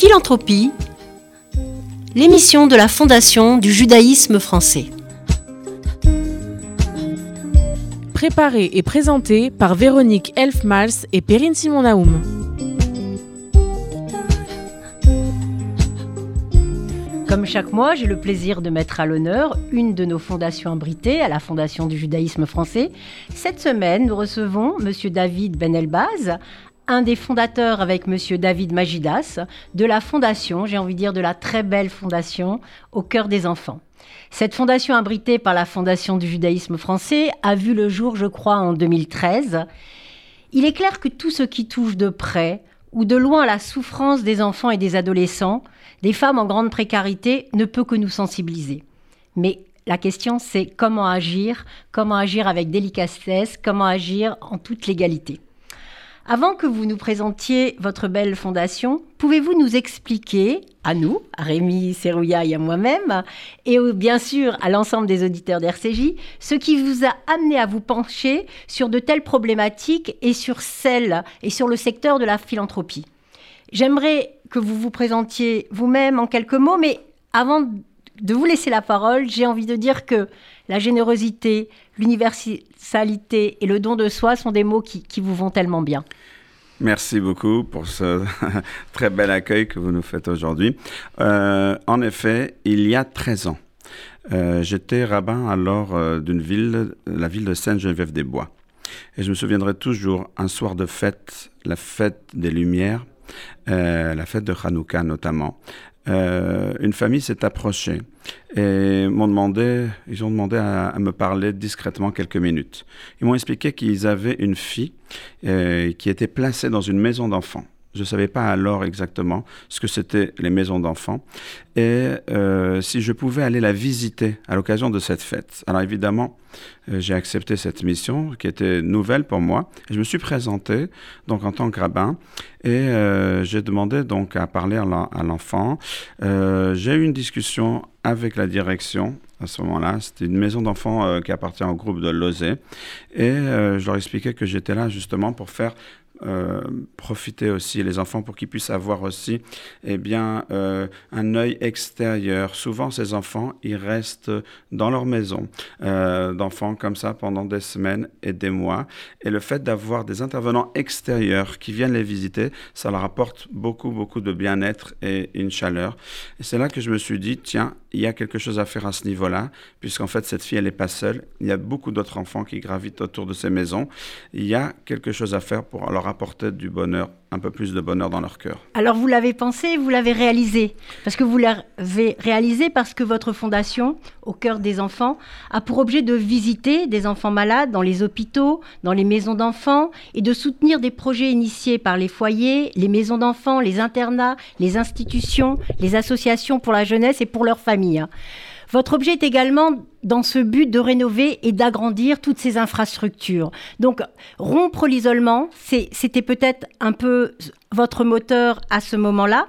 Philanthropie, l'émission de la Fondation du judaïsme français. Préparée et présentée par Véronique Elfmals et Perrine Simon-Naoum. Comme chaque mois, j'ai le plaisir de mettre à l'honneur une de nos fondations abritées à la Fondation du judaïsme français. Cette semaine, nous recevons M. David Ben Elbaz, un des fondateurs avec Monsieur David Magidas de la fondation, j'ai envie de dire de la très belle fondation au cœur des enfants. Cette fondation abritée par la Fondation du judaïsme français a vu le jour, je crois, en 2013. Il est clair que tout ce qui touche de près ou de loin la souffrance des enfants et des adolescents, des femmes en grande précarité, ne peut que nous sensibiliser. Mais la question, c'est comment agir, comment agir avec délicatesse, comment agir en toute légalité. Avant que vous nous présentiez votre belle fondation, pouvez-vous nous expliquer, à nous, à Rémi Serrouilla et à moi-même, et bien sûr à l'ensemble des auditeurs d'RCJ, ce qui vous a amené à vous pencher sur de telles problématiques et sur celles et sur le secteur de la philanthropie? J'aimerais que vous vous présentiez vous-même en quelques mots, mais avant de vous laisser la parole, j'ai envie de dire que la générosité, l'universalité et le don de soi sont des mots qui, vous vont tellement bien. Merci beaucoup pour ce très bel accueil que vous nous faites aujourd'hui. Euh, en effet, il y a 13 ans, euh, j'étais rabbin alors euh, d'une ville, la ville de Sainte-Geneviève-des-Bois. Et je me souviendrai toujours, un soir de fête, la fête des Lumières, la fête de Hanouka notamment, euh, une famille s'est approchée et m'ont demandé, ils ont demandé à, me parler discrètement quelques minutes. Ils m'ont expliqué qu'ils avaient une fille euh, qui était placée dans une maison d'enfants. Je ne savais pas alors exactement ce que c'était les maisons d'enfants et euh, si je pouvais aller la visiter à l'occasion de cette fête. Alors évidemment, euh, j'ai accepté cette mission qui était nouvelle pour moi. je me suis présenté donc en tant que rabbin et euh, j'ai demandé donc à parler à l'enfant. j'ai eu une discussion avec la direction à ce moment-là. C'était une maison d'enfants qui appartient au groupe de Lozé. Et je leur expliquais que j'étais là justement pour faire euh, profiter aussi les enfants pour qu'ils puissent avoir aussi eh bien euh, un œil extérieur. Souvent ces enfants ils restent dans leur maison euh, d'enfants comme ça pendant des semaines et des mois et le fait d'avoir des intervenants extérieurs qui viennent les visiter, ça leur apporte beaucoup beaucoup de bien-être et une chaleur. Et c'est là que je me suis dit tiens, il y a quelque chose à faire à ce niveau-là puisqu'en fait cette fille elle n'est pas seule, il y a beaucoup d'autres enfants qui gravitent autour de ces maisons. Il y a quelque chose à faire pour leur apporter du bonheur, un peu plus de bonheur dans leur cœur. Alors vous l'avez pensé, vous l'avez réalisé. Parce que vous l'avez réalisé parce que votre fondation, au cœur des enfants, a pour objet de visiter des enfants malades dans les hôpitaux, dans les maisons d'enfants, et de soutenir des projets initiés par les foyers, les maisons d'enfants, les internats, les institutions, les associations pour la jeunesse et pour leurs familles. Votre objet est également dans ce but de rénover et d'agrandir toutes ces infrastructures. Donc, rompre l'isolement, c'était peut-être un peu votre moteur à ce moment-là.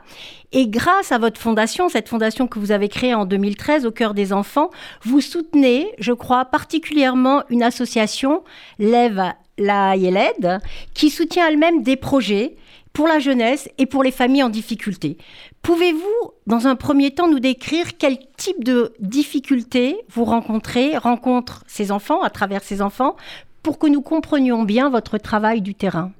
Et grâce à votre fondation, cette fondation que vous avez créée en 2013 au cœur des enfants, vous soutenez, je crois, particulièrement une association, Lève la Yeled, qui soutient elle-même des projets pour la jeunesse et pour les familles en difficulté. Pouvez-vous, dans un premier temps, nous décrire quel type de difficultés vous rencontrez, rencontrent ces enfants, à travers ces enfants, pour que nous comprenions bien votre travail du terrain?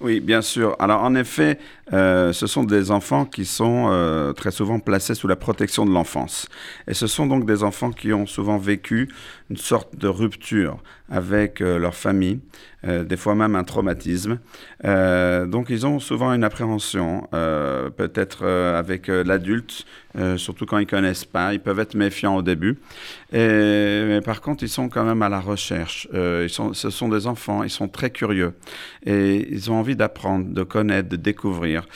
Oui, bien sûr. Alors en effet, euh, ce sont des enfants qui sont euh, très souvent placés sous la protection de l'enfance. Et ce sont donc des enfants qui ont souvent vécu une sorte de rupture avec euh, leur famille, des fois même un traumatisme. donc ils ont souvent une appréhension, peut-être avec l'adulte, surtout quand ils connaissent pas. Ils peuvent être méfiants au début. Mais par contre, ils sont quand même à la recherche. ce sont des enfants, ils sont très curieux. Et ils ont envie d'apprendre, de connaître, de découvrir.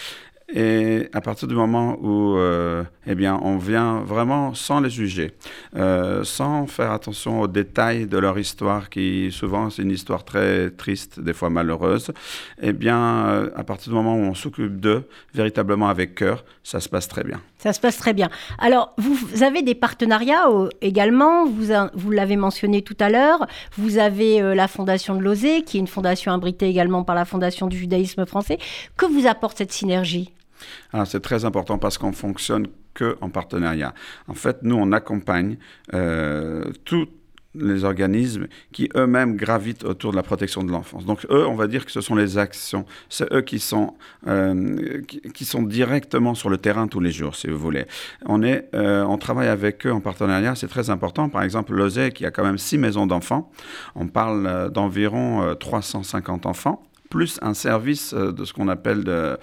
Et à partir du moment où euh, eh bien, on vient vraiment sans les juger, euh, sans faire attention aux détails de leur histoire, qui souvent c'est une histoire très triste, des fois malheureuse, eh bien, euh, à partir du moment où on s'occupe d'eux véritablement avec cœur, ça se passe très bien. Ça se passe très bien. Alors, vous avez des partenariats également, vous, vous l'avez mentionné tout à l'heure, vous avez la Fondation de Lozé, qui est une fondation abritée également par la Fondation du judaïsme français. Que vous apporte cette synergie? Alors c'est très important parce qu'on fonctionne que en partenariat. En fait, nous on accompagne euh, tout les organismes qui eux-mêmes gravitent autour de la protection de l'enfance. Donc eux, on va dire que ce sont les actions, c'est eux qui sont, euh, qui, sont directement sur le terrain tous les jours, si vous voulez. On, est, euh, on travaille avec eux en partenariat, c'est très important. Par exemple, Lozé, qui a quand même six maisons d'enfants, on parle euh, d'environ 350 enfants plus un service euh, de ce qu'on appelle euh,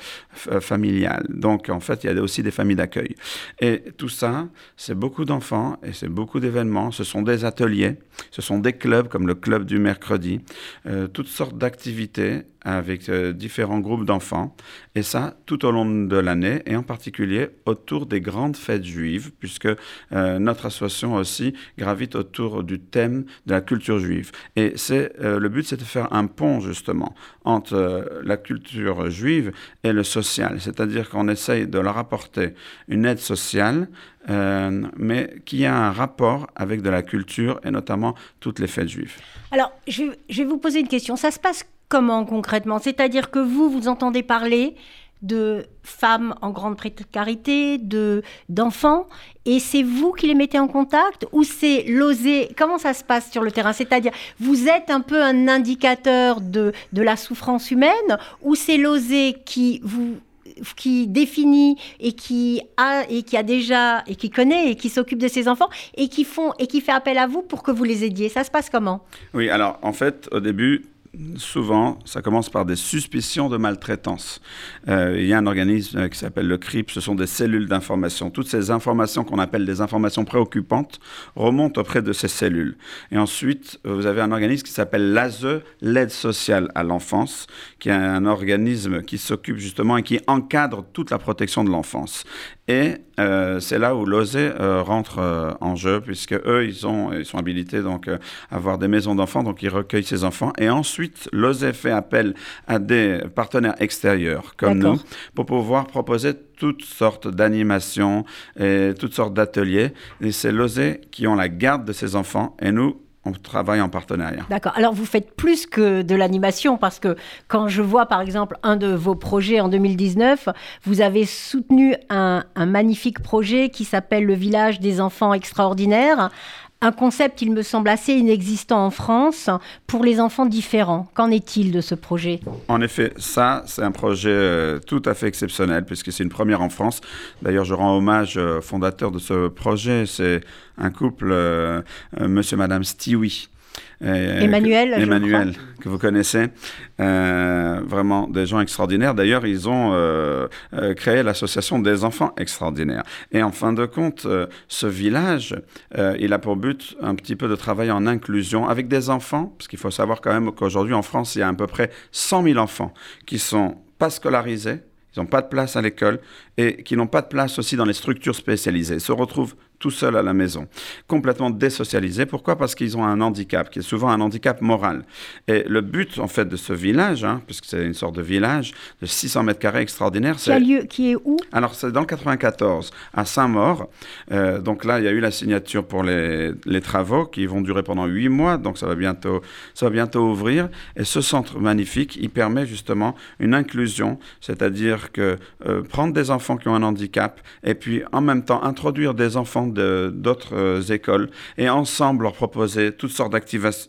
familial. Donc, en fait, il y a aussi des familles d'accueil. Et tout ça, c'est beaucoup d'enfants et c'est beaucoup d'événements. Ce sont des ateliers, ce sont des clubs comme le club du mercredi, euh, toutes sortes d'activités avec différents groupes d'enfants. Et ça, tout au long de l'année, et en particulier autour des grandes fêtes juives, puisque notre association aussi gravite autour du thème de la culture juive. Et c'est le but, c'est de faire un pont, justement, entre euh, la culture juive et le social. C'est-à-dire qu'on essaye de leur apporter une aide sociale, euh, mais qui a un rapport avec de la culture et notamment toutes les fêtes juives. Alors, je, je vais vous poser une question. Ça se passe comment concrètement? C'est-à-dire que vous, vous entendez parler de femmes en grande précarité, de d'enfants, et c'est vous qui les mettez en contact ou c'est l'osé? Comment ça se passe sur le terrain? C'est-à-dire, vous êtes un peu un indicateur de, de la souffrance humaine ou c'est l'osé qui vous qui définit et qui a et qui a déjà et qui connaît et qui s'occupe de ses enfants et qui font et qui fait appel à vous pour que vous les aidiez? Ça se passe comment? Oui, alors en fait, au début, souvent, ça commence par des suspicions de maltraitance. Euh, il y a un organisme qui s'appelle le CRIP, ce sont des cellules d'information. Toutes ces informations qu'on appelle des informations préoccupantes remontent auprès de ces cellules. Et ensuite, vous avez un organisme qui s'appelle l'ASE, l'aide sociale à l'enfance, qui est un organisme qui s'occupe justement et qui encadre toute la protection de l'enfance. Et euh, c'est là où l'OSE euh, rentre euh, en jeu, puisque eux, ils, ont, ils sont habilités donc, à avoir des maisons d'enfants, donc ils recueillent ces enfants. Et ensuite, l'OSE fait appel à des partenaires extérieurs, comme nous, pour pouvoir proposer toutes sortes d'animations et toutes sortes d'ateliers. Et c'est l'OSE qui ont la garde de ces enfants, et nous, on travaille en partenariat. D'accord. Alors vous faites plus que de l'animation parce que quand je vois par exemple un de vos projets en 2019, vous avez soutenu un, un magnifique projet qui s'appelle le village des enfants extraordinaires un concept, il me semble, assez inexistant en France pour les enfants différents. Qu'en est-il de ce projet? En effet, ça, c'est un projet euh, tout à fait exceptionnel puisque c'est une première en France. D'ailleurs, je rends hommage au fondateur de ce projet. C'est un couple, euh, euh, monsieur et madame Stewie. Emmanuel, Emmanuel que vous connaissez, euh, vraiment des gens extraordinaires. D'ailleurs, ils ont euh, euh, créé l'association des enfants extraordinaires. Et en fin de compte, ce village, il a pour but un petit peu de travailler en inclusion avec des enfants, parce qu'il faut savoir quand même qu'aujourd'hui en France, il y a à peu près 100 000 enfants qui sont pas scolarisés, ils n'ont pas de place à l'école et qui n'ont pas de place aussi dans les structures spécialisées. Ils se retrouvent tout seul à la maison, complètement désocialisés. Pourquoi? Parce qu'ils ont un handicap, qui est souvent un handicap moral. Et le but, en fait, de ce village, hein, puisque c'est une sorte de village de 600 mètres carrés extraordinaire, c'est... Qui lieu, qui est où? Alors, c'est dans le 94, à Saint-Maur. Euh, donc là, il y a eu la signature pour les, les, travaux qui vont durer pendant huit mois, donc ça va, bientôt, ça va bientôt ouvrir. Et ce centre magnifique, il permet justement une inclusion, c'est-à-dire que euh, prendre des enfants qui ont un handicap et puis en même temps introduire des enfants d'autres euh, écoles et ensemble leur proposer toutes sortes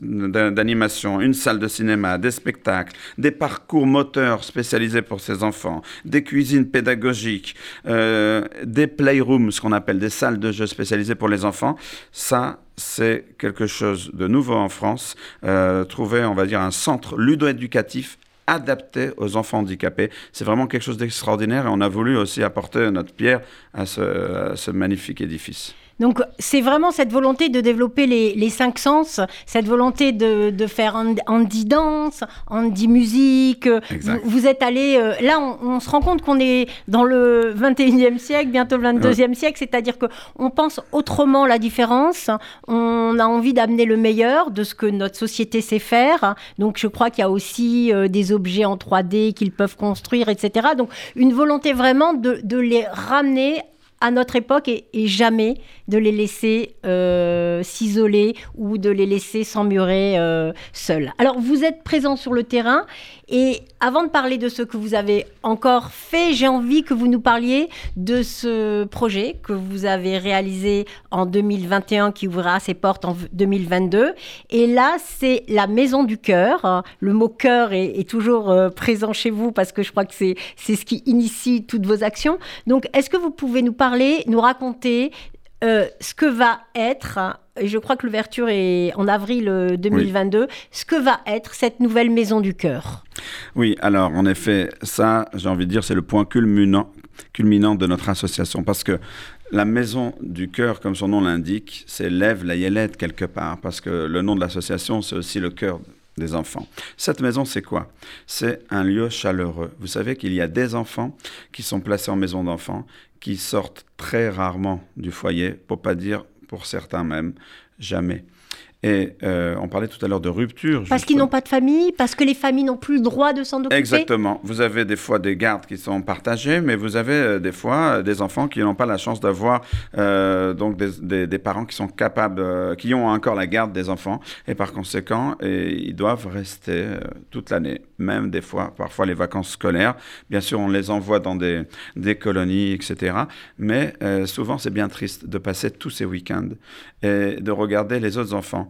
d'animations, une salle de cinéma, des spectacles, des parcours moteurs spécialisés pour ces enfants, des cuisines pédagogiques, euh, des playrooms, ce qu'on appelle des salles de jeux spécialisées pour les enfants. Ça, c'est quelque chose de nouveau en France. Euh, trouver, on va dire, un centre ludo-éducatif adapté aux enfants handicapés. C'est vraiment quelque chose d'extraordinaire et on a voulu aussi apporter notre pierre à ce magnifique édifice. Donc c'est vraiment cette volonté de développer les, cinq sens, cette volonté de, faire handi danse, handi musique. Vous, êtes allé euh, là, on, se rend compte qu'on est dans le 21e siècle, bientôt le 22e siècle, c'est-à-dire que on pense autrement la différence. On a envie d'amener le meilleur de ce que notre société sait faire. Donc je crois qu'il y a aussi euh, des objets en 3D qu'ils peuvent construire, etc. Donc une volonté vraiment de, de les ramener à notre époque et, jamais de les laisser euh, s'isoler ou de les laisser s'emmurer euh, seuls. Alors vous êtes présent sur le terrain Et avant de parler de ce que vous avez encore fait, j'ai envie que vous nous parliez de ce projet que vous avez réalisé en 2021 qui ouvrira ses portes en 2022. Et là, c'est la Maison du Cœur. Le mot cœur est, toujours euh, présent chez vous parce que je crois que c'est ce qui initie toutes vos actions. Donc, est-ce que vous pouvez nous parler, nous raconter euh, ce que va être, et je crois que l'ouverture est en avril 2022, euh, ce que va être cette nouvelle maison du cœur? Oui, alors en effet, ça, j'ai envie de dire, c'est le point culminant, culminant de notre association, parce que la maison du cœur, comme son nom l'indique, c'est lève la yélette quelque part, parce que le nom de l'association, c'est aussi le cœur des enfants. Cette maison, c'est quoi? C'est un lieu chaleureux. Vous savez qu'il y a des enfants qui sont placés en maison d'enfants, qui sortent très rarement du foyer, pour pas dire pour certains même jamais. Et euh, on parlait tout à l'heure de rupture. Parce qu'ils n'ont pas de famille, parce que les familles n'ont plus le droit de s'en occuper. Exactement. Vous avez des fois des gardes qui sont partagés, mais vous avez euh, des fois euh, des enfants qui n'ont pas la chance d'avoir donc des, des, parents qui sont capables, qui ont encore la garde des enfants, et par conséquent, et, ils doivent rester toute l'année, même des fois, parfois les vacances scolaires. Bien sûr, on les envoie dans des, des colonies, etc. Mais souvent, c'est bien triste de passer tous ces week-ends et de regarder les autres enfants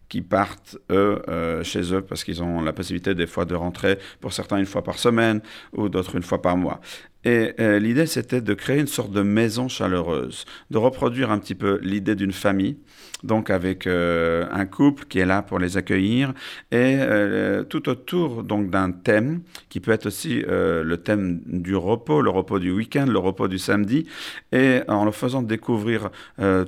qui partent, euh, chez eux, parce qu'ils ont la possibilité des fois de rentrer, pour certains une fois par semaine, ou d'autres une fois par mois. Et euh, l'idée, c'était de créer une sorte de maison chaleureuse, de reproduire un petit peu l'idée d'une famille, donc avec euh, un couple qui est là pour les accueillir, et tout autour donc d'un thème qui peut être aussi le thème du repos, le repos du week-end, le repos du samedi, et en le faisant découvrir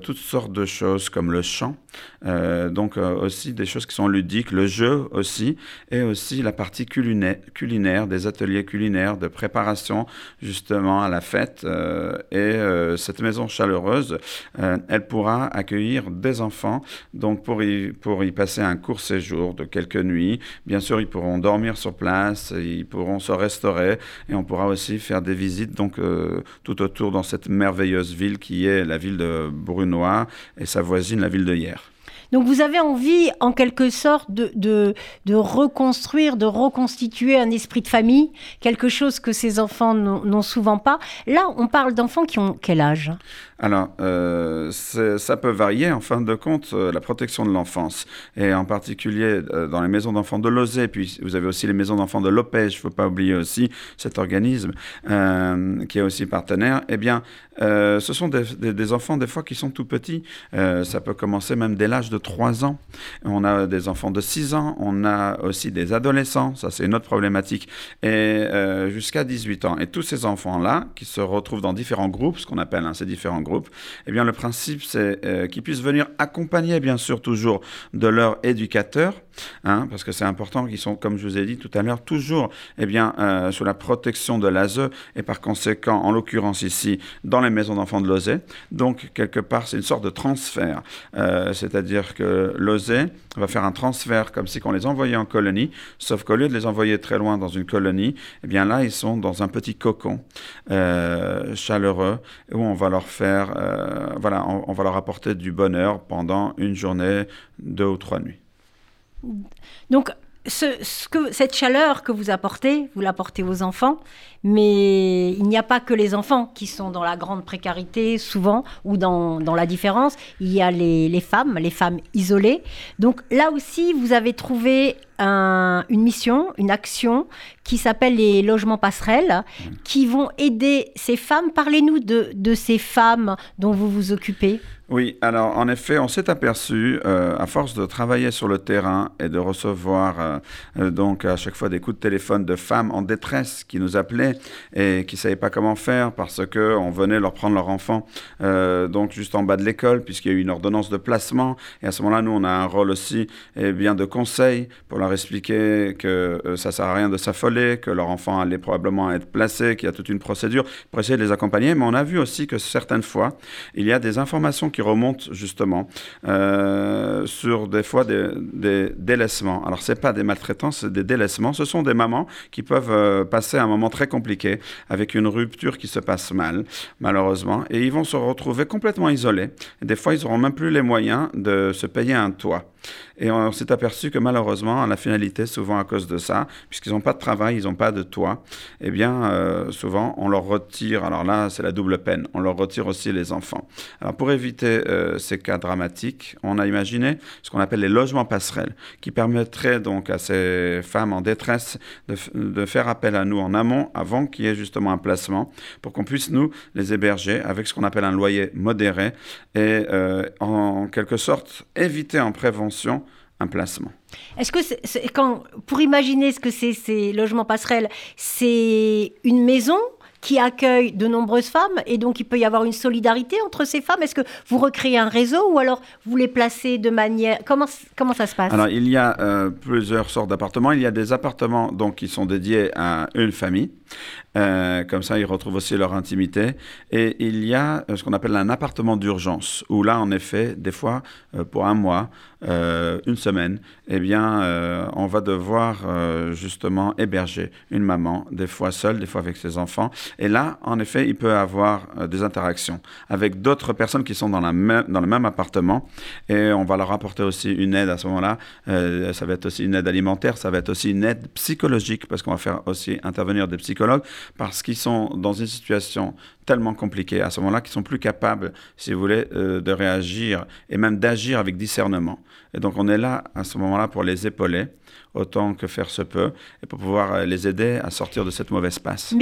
toutes sortes de choses comme le chant, donc aussi des choses qui sont ludiques, le jeu aussi, et aussi la partie culinaire, culinaire des ateliers culinaires de préparation justement à la fête. Euh, et euh, cette maison chaleureuse, euh, elle pourra accueillir des enfants, donc pour y, pour y passer un court séjour de quelques nuits. Bien sûr, ils pourront dormir sur place, ils pourront se restaurer, et on pourra aussi faire des visites donc tout autour dans cette merveilleuse ville qui est la ville de Brunois et sa voisine, la ville de Hier. Donc vous avez envie, en quelque sorte, de, de, reconstruire, de reconstituer un esprit de famille, quelque chose que ces enfants n'ont souvent pas. Là, on parle d'enfants qui ont quel âge? Alors, euh, ça peut varier en fin de compte, euh, la protection de l'enfance. Et en particulier euh, dans les maisons d'enfants de Lozé, puis vous avez aussi les maisons d'enfants de Lopez, il ne faut pas oublier aussi cet organisme qui est aussi partenaire. Eh bien, ce sont des, enfants des fois qui sont tout petits. ça peut commencer même dès l'âge de 3 ans. On a des enfants de 6 ans, on a aussi des adolescents, ça c'est une autre problématique, et jusqu'à 18 ans. Et tous ces enfants-là, qui se retrouvent dans différents groupes, ce qu'on appelle hein, ces différents groupes, eh bien, le principe, c'est euh, qu'ils puissent venir accompagner, bien sûr, toujours de leur éducateur, hein, parce que c'est important qu'ils sont, comme je vous ai dit tout à l'heure, toujours eh bien, euh, sous la protection de l'ASE et par conséquent, en l'occurrence ici, dans les maisons d'enfants de Lozé. Donc, quelque part, c'est une sorte de transfert. Euh, c'est-à-dire que Lozé va faire un transfert comme si on les envoyait en colonie, sauf qu'au lieu de les envoyer très loin dans une colonie, eh bien là, ils sont dans un petit cocon chaleureux où on va leur faire euh, voilà, on, va leur apporter du bonheur pendant une journée, deux ou trois nuits. Donc, ce, que, cette chaleur que vous apportez, vous l'apportez aux enfants, mais il n'y a pas que les enfants qui sont dans la grande précarité, souvent, ou dans, dans la différence. Il y a les, les, femmes, les femmes isolées. Donc là aussi, vous avez trouvé un, une mission, une action qui s'appelle les logements passerelles, qui vont aider ces femmes. Parlez-nous de, de ces femmes dont vous vous occupez. Oui, alors en effet, on s'est aperçu, euh, à force de travailler sur le terrain et de recevoir euh, euh, donc à chaque fois des coups de téléphone de femmes en détresse qui nous appelaient et qui ne savaient pas comment faire parce qu'on venait leur prendre leur enfant donc juste en bas de l'école puisqu'il y a eu une ordonnance de placement. Et à ce moment-là, nous, on a un rôle aussi eh bien, de conseil pour leur expliquer que ça ne sert à rien de s'affoler, que leur enfant allait probablement être placé, qu'il y a toute une procédure pour essayer de les accompagner. Mais on a vu aussi que certaines fois, il y a des informations qui remontent justement euh, sur des fois des, délaissements. Alors, ce pas des maltraitances, c'est des délaissements. Ce sont des mamans qui peuvent euh, passer un moment très compliqué avec une rupture qui se passe mal, malheureusement, et ils vont se retrouver complètement isolés. des fois, ils n'auront même plus les moyens de se payer un toit. Et on s'est aperçu que malheureusement, la finalité, souvent à cause de ça, puisqu'ils n'ont pas de travail, ils n'ont pas de toit, eh bien, euh, souvent, on leur retire, alors là, c'est la double peine, on leur retire aussi les enfants. Alors, pour éviter euh, ces cas dramatiques, on a imaginé ce qu'on appelle les logements passerelles, qui permettraient donc à ces femmes en détresse de, de faire appel à nous en amont, avant qu'il y ait justement un placement, pour qu'on puisse, nous, les héberger avec ce qu'on appelle un loyer modéré et, euh, en quelque sorte, éviter en prévention un placement. Est-ce que quand, pour imaginer ce que c'est ces logements passerelles, c'est une maison qui accueille de nombreuses femmes et donc il peut y avoir une solidarité entre ces femmes Est-ce que vous recréez un réseau ou alors vous les placez de manière... Comment, comment ça se passe? Alors il y a euh, plusieurs sortes d'appartements. Il y a des appartements donc, qui sont dédiés à une famille. Euh, comme ça, ils retrouvent aussi leur intimité. Et il y a euh, ce qu'on appelle un appartement d'urgence, où là, en effet, des fois, pour un mois, une semaine, eh bien, on va devoir justement héberger une maman, des fois seule, des fois avec ses enfants. Et là, en effet, il peut avoir euh, des interactions avec d'autres personnes qui sont dans, dans le même appartement. Et on va leur apporter aussi une aide à ce moment-là. Euh, ça va être aussi une aide alimentaire, ça va être aussi une aide psychologique, parce qu'on va faire aussi intervenir des psychologues, parce qu'ils sont dans une situation tellement compliquée à ce moment-là qu'ils sont plus capables, si vous voulez, euh, de réagir et même d'agir avec discernement. Et donc on est là à ce moment-là pour les épauler autant que faire se peut et pour pouvoir les aider à sortir de cette mauvaise passe.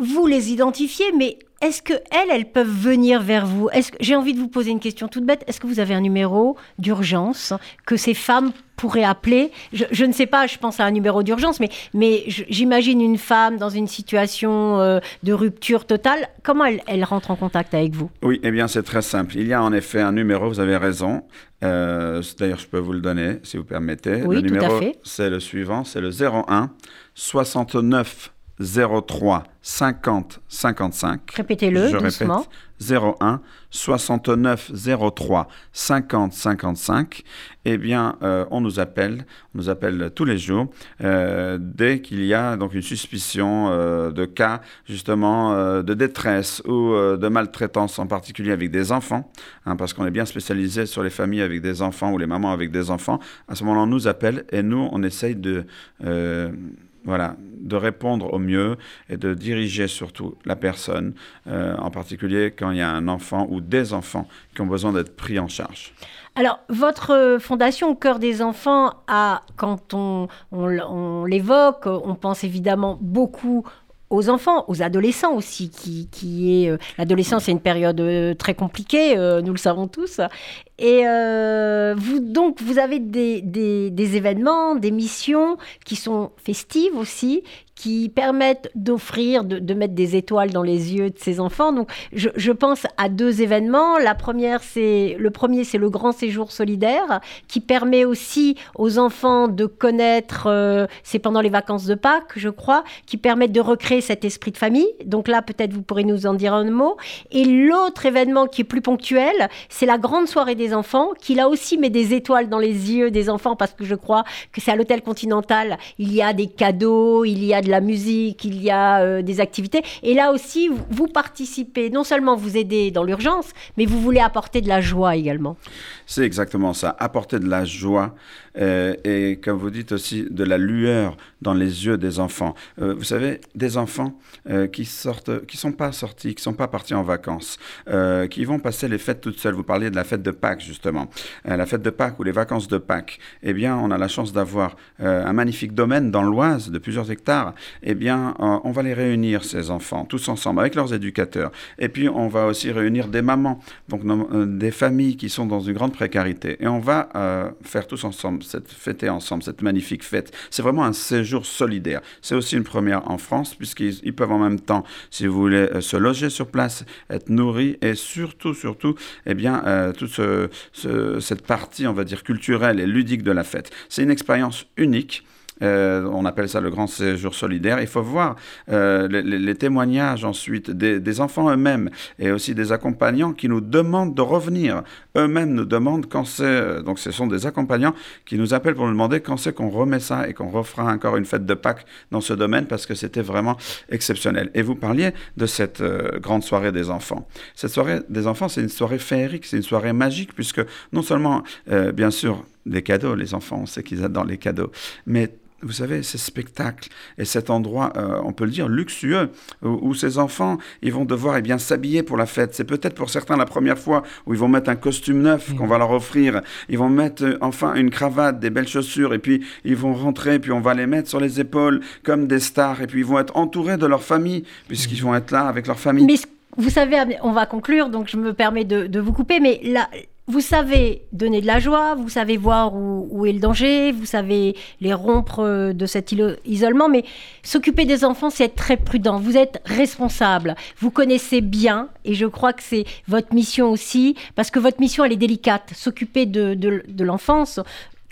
Vous les identifiez, mais est-ce que elles, elles peuvent venir vers vous? Est-ce que j'ai envie de vous poser une question toute bête Est-ce que vous avez un numéro d'urgence que ces femmes pourraient appeler? Je, ne sais pas, je pense à un numéro d'urgence, mais, mais j'imagine une femme dans une situation euh, de rupture totale. Comment elle, rentre en contact avec vous? Oui, eh bien c'est très simple. Il y a en effet un numéro, vous avez raison. Euh, d'ailleurs, je peux vous le donner si vous permettez. Oui, le numéro, c'est le suivant, c'est le 01 69 03 50 55. Répétez-le doucement. Répète, 01 69 03 50 55. Eh bien, euh, on nous appelle, on nous appelle tous les jours euh, dès qu'il y a donc une suspicion euh, de cas justement de détresse ou de maltraitance, en particulier avec des enfants, hein, parce qu'on est bien spécialisé sur les familles avec des enfants ou les mamans avec des enfants. À ce moment-là, on nous appelle et nous, on essaye de voilà, de répondre au mieux et de diriger surtout la personne, euh, en particulier quand il y a un enfant ou des enfants qui ont besoin d'être pris en charge. Alors, votre fondation au cœur des enfants, quand on, l'évoque, on pense évidemment beaucoup aux enfants, aux adolescents aussi, qui, est... Euh, l'adolescence, c'est une période euh, très compliquée, euh, nous le savons tous. Et vous, donc, vous avez des, événements, des missions qui sont festives aussi, qui permettent d'offrir, de, mettre des étoiles dans les yeux de ces enfants. Donc, je, pense à deux événements. La première, c'est le premier, c'est le grand séjour solidaire, qui permet aussi aux enfants de connaître. Euh, c'est pendant les vacances de Pâques, je crois, qui permettent de recréer cet esprit de famille. Donc là, peut-être vous pourrez nous en dire un mot. Et l'autre événement qui est plus ponctuel, c'est la grande soirée des enfants, qui là aussi met des étoiles dans les yeux des enfants, parce que je crois que c'est à l'hôtel Continental. Il y a des cadeaux, il y a de la musique, il y a euh, des activités. Et là aussi, vous, participez, non seulement vous aidez dans l'urgence, mais vous voulez apporter de la joie également. C'est exactement ça, apporter de la joie euh, et, comme vous dites aussi, de la lueur dans les yeux des enfants. Euh, vous savez, des enfants qui sortent, qui sont pas sortis, qui sont pas partis en vacances, qui vont passer les fêtes toutes seules. Vous parliez de la fête de Pâques justement, la fête de Pâques ou les vacances de Pâques. Eh bien, on a la chance d'avoir un magnifique domaine dans l'Oise de plusieurs hectares eh bien, euh, on va les réunir, ces enfants, tous ensemble, avec leurs éducateurs. Et puis, on va aussi réunir des mamans, donc euh, des familles qui sont dans une grande précarité. Et on va euh, faire tous ensemble, cette fêter ensemble, cette magnifique fête. C'est vraiment un séjour solidaire. C'est aussi une première en France, puisqu'ils peuvent en même temps, si vous voulez, se loger sur place, être nourris, et surtout, surtout, eh bien, cette partie, on va dire, culturelle et ludique de la fête. C'est une expérience unique Euh, on appelle ça le grand séjour solidaire. Il faut voir euh, les, témoignages ensuite des, enfants eux-mêmes et aussi des accompagnants qui nous demandent de revenir. Eux-mêmes nous demandent quand c'est. Donc ce sont des accompagnants qui nous appellent pour nous demander quand c'est qu'on remet ça et qu'on refera encore une fête de Pâques dans ce domaine parce que c'était vraiment exceptionnel. Et vous parliez de cette grande soirée des enfants. Cette soirée des enfants, c'est une soirée féerique, c'est une soirée magique puisque non seulement, bien sûr, des cadeaux, les enfants, on sait qu'ils adorent les cadeaux, mais vous savez, ces spectacles et cet endroit, euh, on peut le dire, luxueux, où, ces enfants, ils vont devoir eh bien s'habiller pour la fête. C'est peut-être pour certains la première fois où ils vont mettre un costume neuf qu'on va leur offrir. Ils vont mettre euh, enfin une cravate, des belles chaussures, et puis ils vont rentrer, puis on va les mettre sur les épaules comme des stars, et puis ils vont être entourés de leur famille, puisqu'ils vont être là avec leur famille. Mais vous savez, on va conclure, donc je me permets de, de vous couper, mais là, vous savez donner de la joie, vous savez voir où, est le danger, vous savez les rompre euh, de cet isolement, mais s'occuper des enfants, c'est être très prudent. Vous êtes responsable, vous connaissez bien, et je crois que c'est votre mission aussi, parce que votre mission, elle est délicate. S'occuper de, de l'enfance,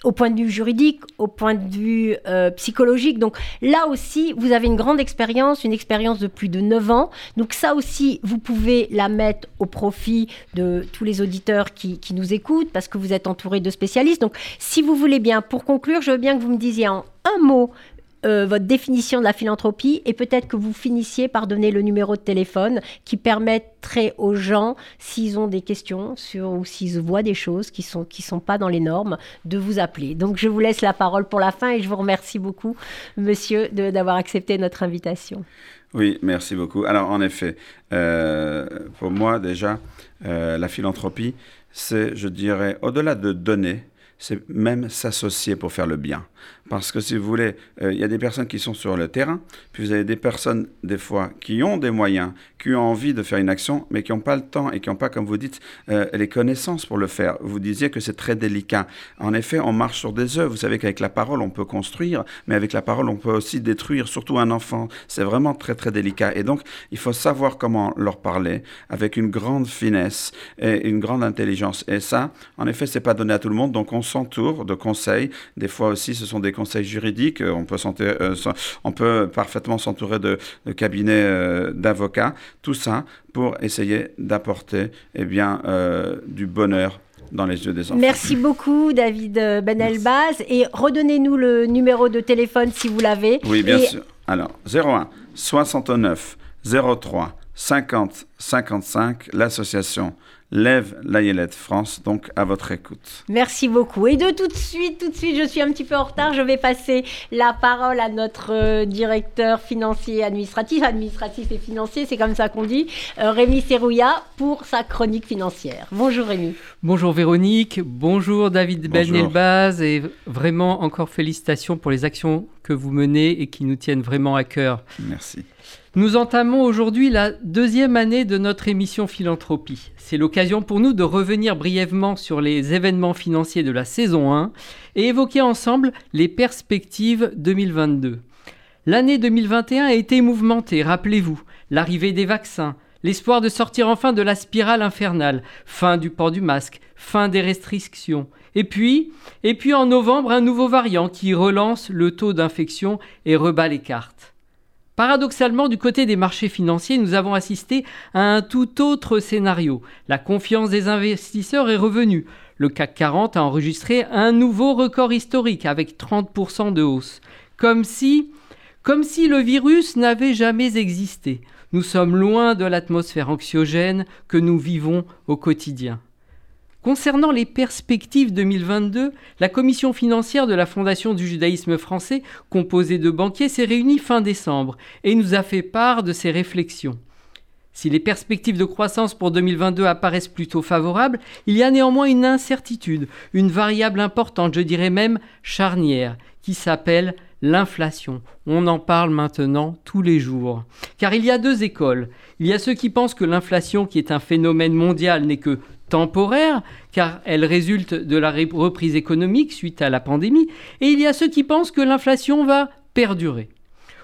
au point de vue juridique, au point de vue euh, psychologique. Donc là aussi, vous avez une grande expérience, une expérience de plus de 9 ans. Donc ça aussi, vous pouvez la mettre au profit de tous les auditeurs qui, qui nous écoutent parce que vous êtes entouré de spécialistes. Donc si vous voulez bien, pour conclure, je veux bien que vous me disiez en un mot euh, votre définition de la philanthropie et peut-être que vous finissiez par donner le numéro de téléphone qui permettrait aux gens, s'ils ont des questions sur, ou s'ils voient des choses qui ne sont, qui sont pas dans les normes, de vous appeler. Donc je vous laisse la parole pour la fin et je vous remercie beaucoup, monsieur, d'avoir accepté notre invitation. Oui, merci beaucoup. Alors en effet, euh, pour moi déjà, euh, la philanthropie, c'est, je dirais, au-delà de donner, c'est même s'associer pour faire le bien. Parce que si vous voulez, euh, il y a des personnes qui sont sur le terrain, puis vous avez des personnes, des fois, qui ont des moyens, qui ont envie de faire une action, mais qui n'ont pas le temps et qui n'ont pas, comme vous dites, euh, les connaissances pour le faire. Vous disiez que c'est très délicat. En effet, on marche sur des œufs. Vous savez qu'avec la parole, on peut construire, mais avec la parole, on peut aussi détruire, surtout un enfant. C'est vraiment très, très délicat. Et donc, il faut savoir comment leur parler avec une grande finesse et une grande intelligence. Et ça, en effet, c'est pas donné à tout le monde. Donc, on s'entoure de conseils. Des fois aussi, ce sont des conseils juridiques. On peut, euh, on peut parfaitement s'entourer de, cabinets euh, d'avocats. Tout ça pour essayer d'apporter eh bien, euh, du bonheur dans les yeux des enfants. Merci beaucoup, David Benelbaz. Et redonnez-nous le numéro de téléphone si vous l'avez. Oui, bien sûr. Alors, 01 69 03 50 55, l'association Lève Layelette France, donc à votre écoute. Merci beaucoup. Et de tout de suite, tout de suite, je suis un petit peu en retard, je vais passer la parole à notre euh, directeur financier administratif, administratif et financier, c'est comme ça qu'on dit, euh, Rémi Serrouilla, pour sa chronique financière. Bonjour Rémi. Bonjour Véronique, bonjour David Benelbaz, et vraiment encore félicitations pour les actions que vous menez et qui nous tiennent vraiment à cœur. Merci. Nous entamons aujourd'hui la deuxième année de notre émission Philanthropie. C'est l'occasion pour nous de revenir brièvement sur les événements financiers de la saison 1 et évoquer ensemble les perspectives 2022. L'année 2021 a été mouvementée, rappelez-vous, l'arrivée des vaccins, l'espoir de sortir enfin de la spirale infernale, fin du port du masque, fin des restrictions. Et puis, et puis en novembre, un nouveau variant qui relance le taux d'infection et rebat les cartes. Paradoxalement, du côté des marchés financiers, nous avons assisté à un tout autre scénario. La confiance des investisseurs est revenue. Le CAC 40 a enregistré un nouveau record historique avec 30% de hausse. Comme si, comme si le virus n'avait jamais existé. Nous sommes loin de l'atmosphère anxiogène que nous vivons au quotidien. Concernant les perspectives 2022, la commission financière de la Fondation du judaïsme français, composée de banquiers, s'est réunie fin décembre et nous a fait part de ses réflexions. Si les perspectives de croissance pour 2022 apparaissent plutôt favorables, il y a néanmoins une incertitude, une variable importante, je dirais même charnière, qui s'appelle l'inflation. On en parle maintenant tous les jours. Car il y a deux écoles. Il y a ceux qui pensent que l'inflation, qui est un phénomène mondial, n'est que temporaire, car elle résulte de la reprise économique suite à la pandémie, et il y a ceux qui pensent que l'inflation va perdurer.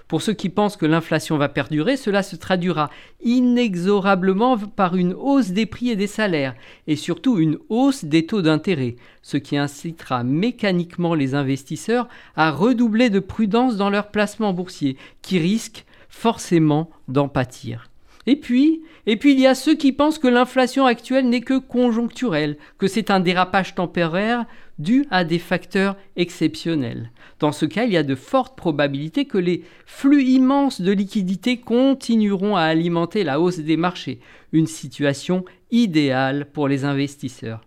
Pour ceux qui pensent que l'inflation va perdurer, cela se traduira inexorablement par une hausse des prix et des salaires, et surtout une hausse des taux d'intérêt, ce qui incitera mécaniquement les investisseurs à redoubler de prudence dans leurs placements boursiers, qui risquent forcément d'en pâtir. Et puis, il y a ceux qui pensent que l'inflation actuelle n'est que conjoncturelle, que c'est un dérapage temporaire dû à des facteurs exceptionnels. Dans ce cas, il y a de fortes probabilités que les flux immenses de liquidités continueront à alimenter la hausse des marchés, une situation idéale pour les investisseurs.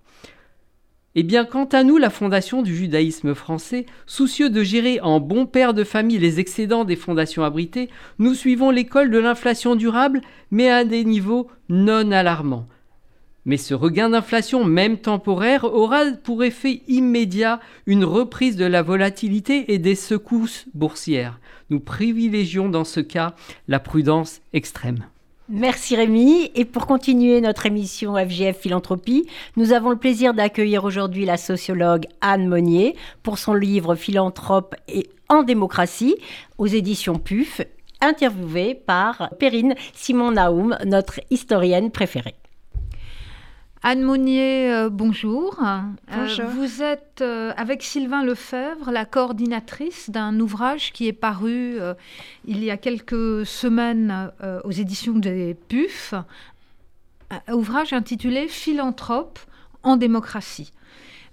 Eh quant à nous, la Fondation du judaïsme français, soucieux de gérer en bon père de famille les excédents des fondations abritées, nous suivons l'école de l'inflation durable, mais à des niveaux non alarmants. Mais ce regain d'inflation, même temporaire, aura pour effet immédiat une reprise de la volatilité et des secousses boursières. Nous privilégions dans ce cas la prudence extrême. Merci Rémi. Et pour continuer notre émission FGF Philanthropie, nous avons le plaisir d'accueillir aujourd'hui la sociologue Anne Monnier pour son livre Philanthrope et en démocratie aux éditions PUF, interviewée par Perrine Simon Naoum, notre historienne préférée. Anne Monnier, euh, bonjour. Euh, vous êtes euh, avec Sylvain Lefebvre, la coordinatrice d'un ouvrage qui est paru il y a quelques semaines aux éditions des PUF, un ouvrage intitulé Philanthrope en démocratie.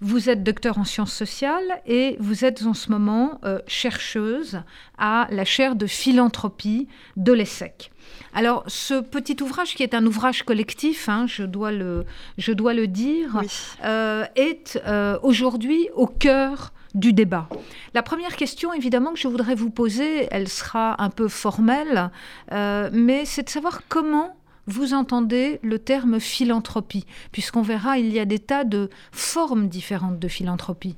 Vous êtes docteur en sciences sociales et vous êtes en ce moment chercheuse à la chaire de philanthropie de l'ESSEC. Alors, ce petit ouvrage, qui est un ouvrage collectif, hein, je, dois le, je dois le dire, euh, est euh, aujourd'hui au cœur du débat. La première question, évidemment, que je voudrais vous poser, elle sera un peu formelle, euh, mais c'est de savoir comment vous entendez le terme philanthropie, puisqu'on verra, il y a des tas de formes différentes de philanthropie.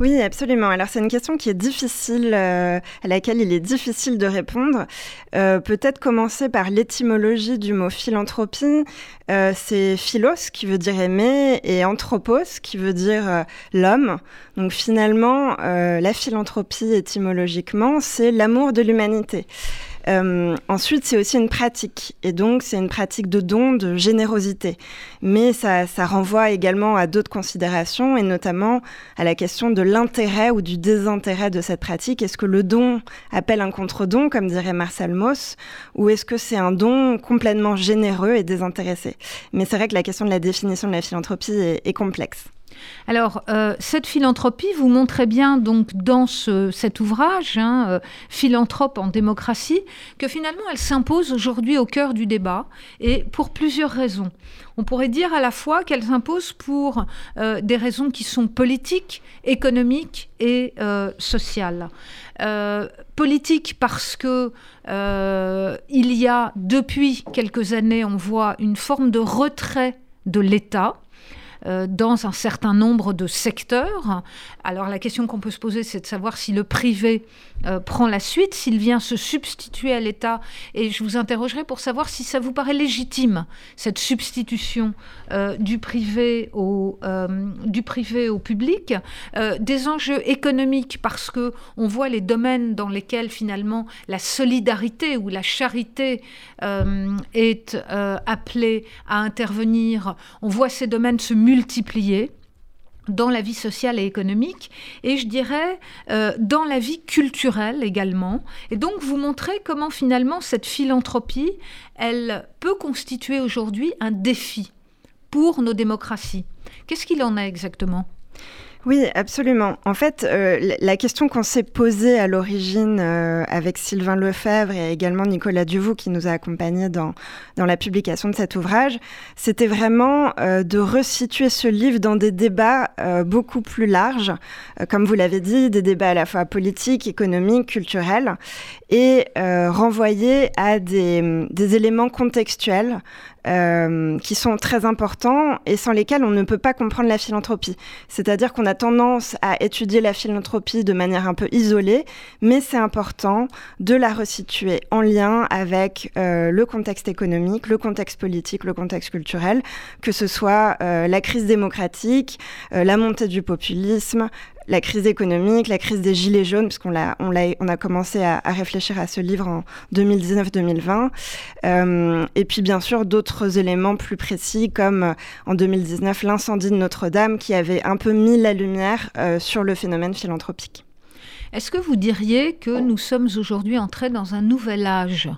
Oui, absolument. Alors c'est une question qui est difficile, euh, à laquelle il est difficile de répondre. Euh, peut-être commencer par l'étymologie du mot philanthropie. Euh, c'est philos qui veut dire aimer et anthropos qui veut dire l'homme. Donc finalement, la philanthropie étymologiquement, c'est l'amour de l'humanité. Euh, ensuite, c'est aussi une pratique, et donc c'est une pratique de don, de générosité. Mais ça, ça renvoie également à d'autres considérations, et notamment à la question de l'intérêt ou du désintérêt de cette pratique. Est-ce que le don appelle un contre-don, comme dirait Marcel Mauss, ou est-ce que c'est un don complètement généreux et désintéressé? Mais c'est vrai que la question de la définition de la philanthropie est complexe. Alors, euh, cette philanthropie, vous montrez bien donc dans cet ouvrage, hein, euh, Philanthrope en démocratie, que finalement elle s'impose aujourd'hui au cœur du débat, et pour plusieurs raisons. On pourrait dire à la fois qu'elle s'impose pour euh, des raisons qui sont politiques, économiques et sociales. politique parce que il y a depuis quelques années, on voit une forme de retrait de l'État dans un certain nombre de secteurs. Alors la question qu'on peut se poser, c'est de savoir si le privé euh, prend la suite, s'il vient se substituer à l'État. Et je vous interrogerai pour savoir si ça vous paraît légitime, cette substitution euh, du, privé au, du privé au public. des enjeux économiques, parce que on voit les domaines dans lesquels finalement la solidarité ou la charité est appelée à intervenir. On voit ces domaines se multiplier multiplier dans la vie sociale et économique, et je dirais euh, dans la vie culturelle également. Et donc vous montrez comment finalement cette philanthropie, elle peut constituer aujourd'hui un défi pour nos démocraties. Qu'est-ce qu'il en est exactement? Oui, absolument. En fait, euh, la question qu'on s'est posée à l'origine euh, avec Sylvain Lefebvre et également Nicolas Duvaux qui nous a accompagnés dans, dans la publication de cet ouvrage, c'était vraiment euh, de resituer ce livre dans des débats beaucoup plus larges, comme vous l'avez dit, des débats à la fois politiques, économiques, culturels, et renvoyer à des éléments contextuels euh, qui sont très importants et sans lesquels on ne peut pas comprendre la philanthropie. C'est-à-dire qu'on a tendance à étudier la philanthropie de manière un peu isolée, mais c'est important de la resituer en lien avec euh, le contexte économique, le contexte politique, le contexte culturel, que ce soit euh, la crise démocratique, la montée du populisme, la crise économique, la crise des gilets jaunes, puisqu'on a, on a, on a commencé à, réfléchir à ce livre en 2019-2020. Euh, et puis bien sûr d'autres éléments plus précis, comme euh, en 2019 l'incendie de Notre-Dame, qui avait un peu mis la lumière euh, sur le phénomène philanthropique. Est-ce que vous diriez que nous sommes aujourd'hui entrés dans un nouvel âge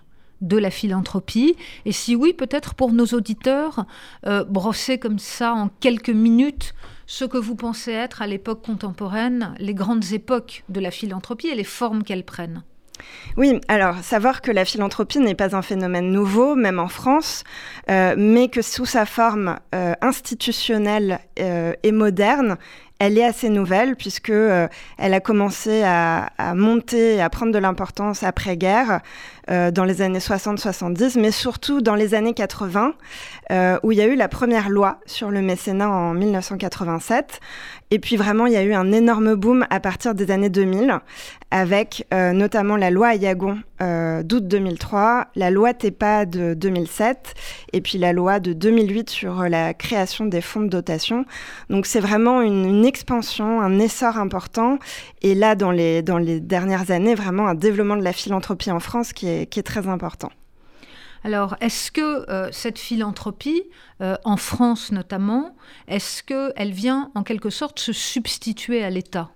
de la philanthropie? Et si oui, peut-être pour nos auditeurs, brosser comme ça en quelques minutes ce que vous pensez être à l'époque contemporaine les grandes époques de la philanthropie et les formes qu'elles prennent. Oui, alors savoir que la philanthropie n'est pas un phénomène nouveau, même en France, euh, mais que sous sa forme euh, institutionnelle euh, et moderne, elle est assez nouvelle puisque elle a commencé à, à, monter à prendre de l'importance après-guerre dans les années 60-70, mais surtout dans les années 80, où il y a eu la première loi sur le mécénat en 1987. Et puis vraiment, il y a eu un énorme boom à partir des années 2000, avec euh, notamment la loi Ayagon euh, d'août 2003, la loi TEPA de 2007, et puis la loi de 2008 sur la création des fonds de dotation. Donc c'est vraiment une, expansion, un essor important. Et là, dans les, dans les dernières années, vraiment un développement de la philanthropie en France qui est, qui est très important. Alors, est-ce que euh, cette philanthropie, euh, en France notamment, est-ce qu'elle vient en quelque sorte se substituer à l'État?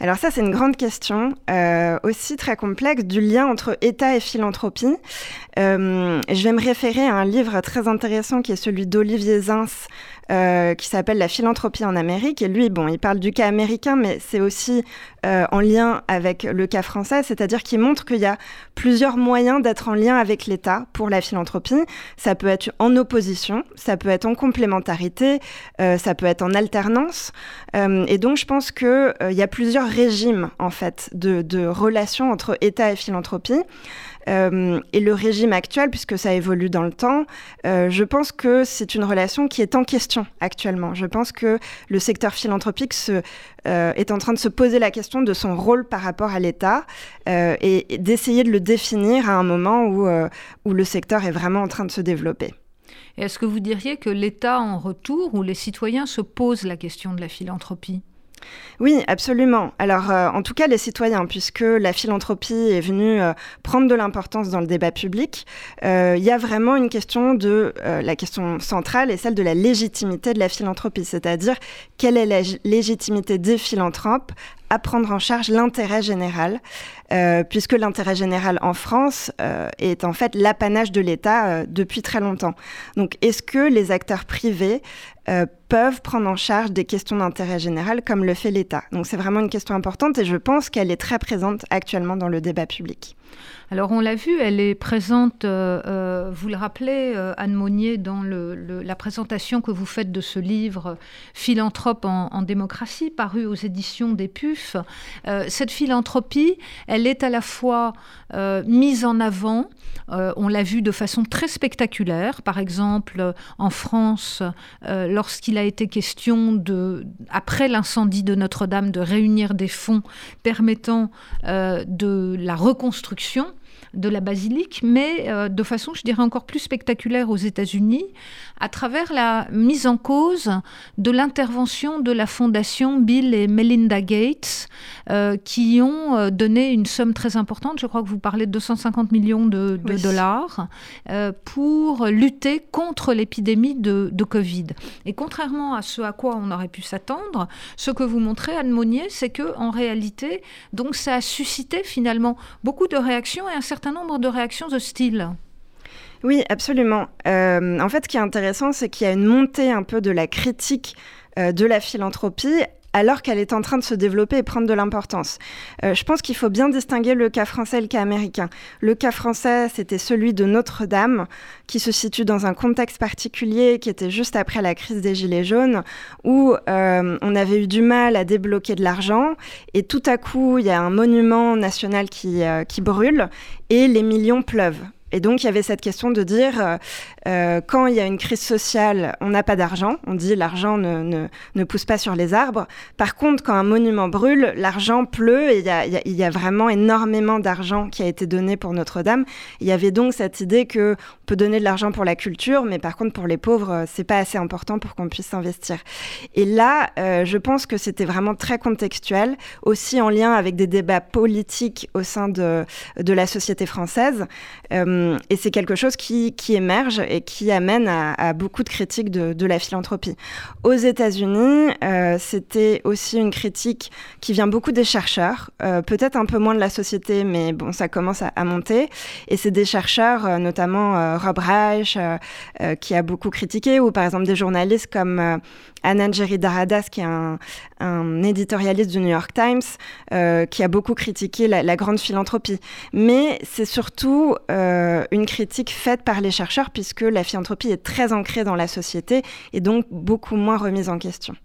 Alors ça, c'est une grande question, euh, aussi très complexe, du lien entre État et philanthropie. je vais me référer à un livre très intéressant qui est celui d'Olivier Zins, euh, qui s'appelle La philanthropie en Amérique. Et lui, bon, il parle du cas américain, mais c'est aussi euh, en lien avec le cas français, c'est-à-dire qu'il montre qu'il y a plusieurs moyens d'être en lien avec l'État pour la philanthropie. Ça peut être en opposition, ça peut être en complémentarité, euh, ça peut être en alternance. et donc, je pense qu'il y a plusieurs régimes, en fait, de, de relations entre État et philanthropie. Euh, et le régime actuel, puisque ça évolue dans le temps, euh, je pense que c'est une relation qui est en question actuellement. Je pense que le secteur philanthropique euh, est en train de se poser la question de son rôle par rapport à l'État et, et d'essayer de le définir à un moment où, où le secteur est vraiment en train de se développer. Est-ce que vous diriez que l'État, en retour, ou les citoyens se posent la question de la philanthropie? Oui, absolument. Alors, euh, en tout cas, les citoyens, puisque la philanthropie est venue euh, prendre de l'importance dans le débat public, euh, il y a vraiment une question de la question centrale et celle de la légitimité de la philanthropie, c'est-à-dire quelle est la légitimité des philanthropes à prendre en charge l'intérêt général, puisque l'intérêt général en France est en fait l'apanage de l'État depuis très longtemps. Donc, est-ce que les acteurs privés euh, peuvent prendre en charge des questions d'intérêt général comme le fait l'État? Donc c'est vraiment une question importante et je pense qu'elle est très présente actuellement dans le débat public. Alors on l'a vu, elle est présente, euh, euh, vous le rappelez, Anne Monnier, dans la présentation que vous faites de ce livre Philanthrope en, démocratie, paru aux éditions des PUF. cette philanthropie, elle est à la fois mise en avant, on l'a vu de façon très spectaculaire, par exemple en France, lorsqu'il a été question après l'incendie de Notre-Dame, de réunir des fonds permettant euh, de la reconstruction de la basilique, mais euh, de façon, je dirais, encore plus spectaculaire aux États-Unis, à travers la mise en cause de l'intervention de la fondation Bill et Melinda Gates, euh, qui ont euh, donné une somme très importante, je crois que vous parlez de 250 millions de, dollars, pour lutter contre l'épidémie de, de, Covid. Et contrairement à ce à quoi on aurait pu s'attendre, ce que vous montrez, Anne Monnier, c'est que en réalité, donc ça a suscité finalement beaucoup de réactions et un certain nombre de réactions hostiles. Oui, absolument. Euh, en fait, ce qui est intéressant, c'est qu'il y a une montée un peu de la critique euh, de la philanthropie alors qu'elle est en train de se développer et prendre de l'importance. Euh, je pense qu'il faut bien distinguer le cas français et le cas américain. Le cas français, c'était celui de Notre-Dame, qui se situe dans un contexte particulier, qui était juste après la crise des Gilets jaunes, où on avait eu du mal à débloquer de l'argent, et tout à coup, il y a un monument national qui, qui brûle, et les millions pleuvent. Et donc, il y avait cette question de dire, quand il y a une crise sociale, on n'a pas d'argent. On dit l'argent ne, ne, ne, pousse pas sur les arbres. Par contre, quand un monument brûle, l'argent pleut et il y a, y, y a, vraiment énormément d'argent qui a été donné pour Notre-Dame. Il y avait donc cette idée que on peut donner de l'argent pour la culture, mais par contre, pour les pauvres, c'est pas assez important pour qu'on puisse s'investir. Et là, je pense que c'était vraiment très contextuel, aussi en lien avec des débats politiques au sein de, de la société française. Euh, et c'est quelque chose qui, émerge et qui amène à, beaucoup de critiques de, la philanthropie. Aux États-Unis, euh, c'était aussi une critique qui vient beaucoup des chercheurs, euh, peut-être un peu moins de la société, mais bon, ça commence à, monter. Et c'est des chercheurs, euh, notamment euh, Rob Reich, euh, qui a beaucoup critiqué, ou par exemple des journalistes comme Ananjeri Daradas, qui est un, un, éditorialiste du New York Times, euh, qui a beaucoup critiqué la, la grande philanthropie. Mais c'est surtout euh, une critique faite par les chercheurs, puisque la philanthropie est très ancrée dans la société et donc beaucoup moins remise en question.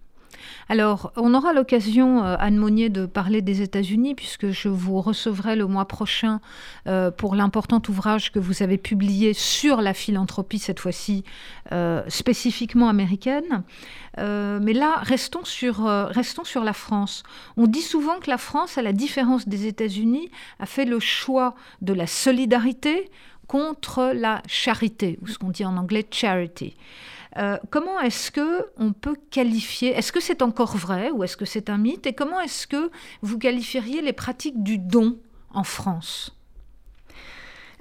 Alors, on aura l'occasion, euh, Anne Monnier, de parler des États-Unis, puisque je vous recevrai le mois prochain euh, pour l'important ouvrage que vous avez publié sur la philanthropie, cette fois-ci euh, spécifiquement américaine. Mais là, restons sur, restons sur la France. On dit souvent que la France, à la différence des États-Unis, a fait le choix de la solidarité contre la charité, ou ce qu'on dit en anglais charity. Euh, comment est-ce que on peut qualifier Est-ce que c'est encore vrai ou est-ce que c'est un mythe Et comment est-ce que vous qualifieriez les pratiques du don en France?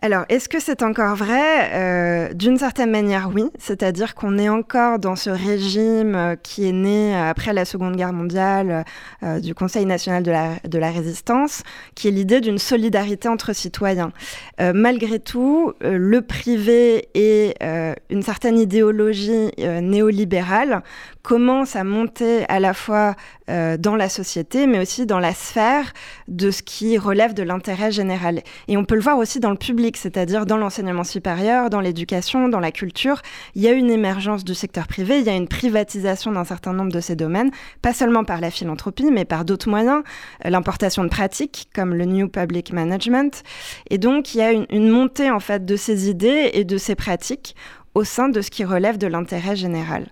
Alors, est-ce que c'est encore vrai? Euh, D'une certaine manière, oui. C'est-à-dire qu'on est encore dans ce régime euh, qui est né après la Seconde Guerre mondiale euh, du Conseil national de la, résistance, qui est l'idée d'une solidarité entre citoyens. Euh, malgré tout, euh, le privé et euh, une certaine idéologie néolibérale commencent à monter à la fois dans la société, mais aussi dans la sphère de ce qui relève de l'intérêt général. Et on peut le voir aussi dans le public c'est-à-dire dans l'enseignement supérieur, dans l'éducation, dans la culture. Il y a une émergence du secteur privé, il y a une privatisation d'un certain nombre de ces domaines, pas seulement par la philanthropie, mais par d'autres moyens, l'importation de pratiques comme le New Public Management. Et donc, il y a une, une montée en fait de ces idées et de ces pratiques au sein de ce qui relève de l'intérêt général.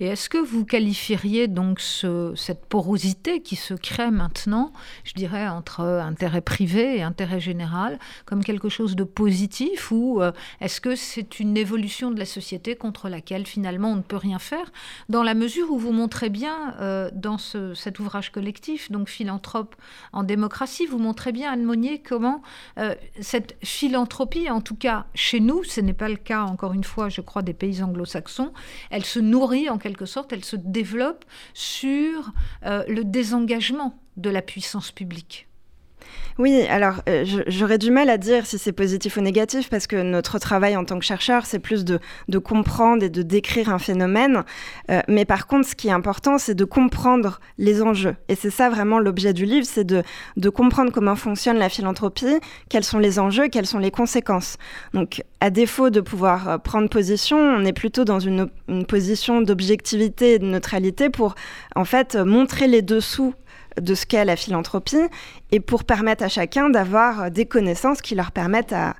Et est-ce que vous qualifieriez donc ce, cette porosité qui se crée maintenant, je dirais, entre intérêt privé et intérêt général, comme quelque chose de positif ou euh, est-ce que c'est une évolution de la société contre laquelle finalement on ne peut rien faire Dans la mesure où vous montrez bien euh, dans ce, cet ouvrage collectif, donc Philanthrope en démocratie, vous montrez bien, Anne Monnier, comment euh, cette philanthropie, en tout cas chez nous, ce n'est pas le cas, encore une fois, je crois, des pays anglo-saxons, elle se nourrit en quelque sorte, elle se développe sur euh, le désengagement de la puissance publique. Oui, alors euh, j'aurais du mal à dire si c'est positif ou négatif parce que notre travail en tant que chercheur, c'est plus de, comprendre et de décrire un phénomène. Euh, mais par contre, ce qui est important, c'est de comprendre les enjeux. Et c'est ça vraiment l'objet du livre, c'est de, de comprendre comment fonctionne la philanthropie, quels sont les enjeux, quelles sont les conséquences. Donc, à défaut de pouvoir euh, prendre position, on est plutôt dans une, une position d'objectivité et de neutralité pour en fait montrer les dessous de ce qu'est la philanthropie et pour permettre à chacun d'avoir des connaissances qui leur permettent à,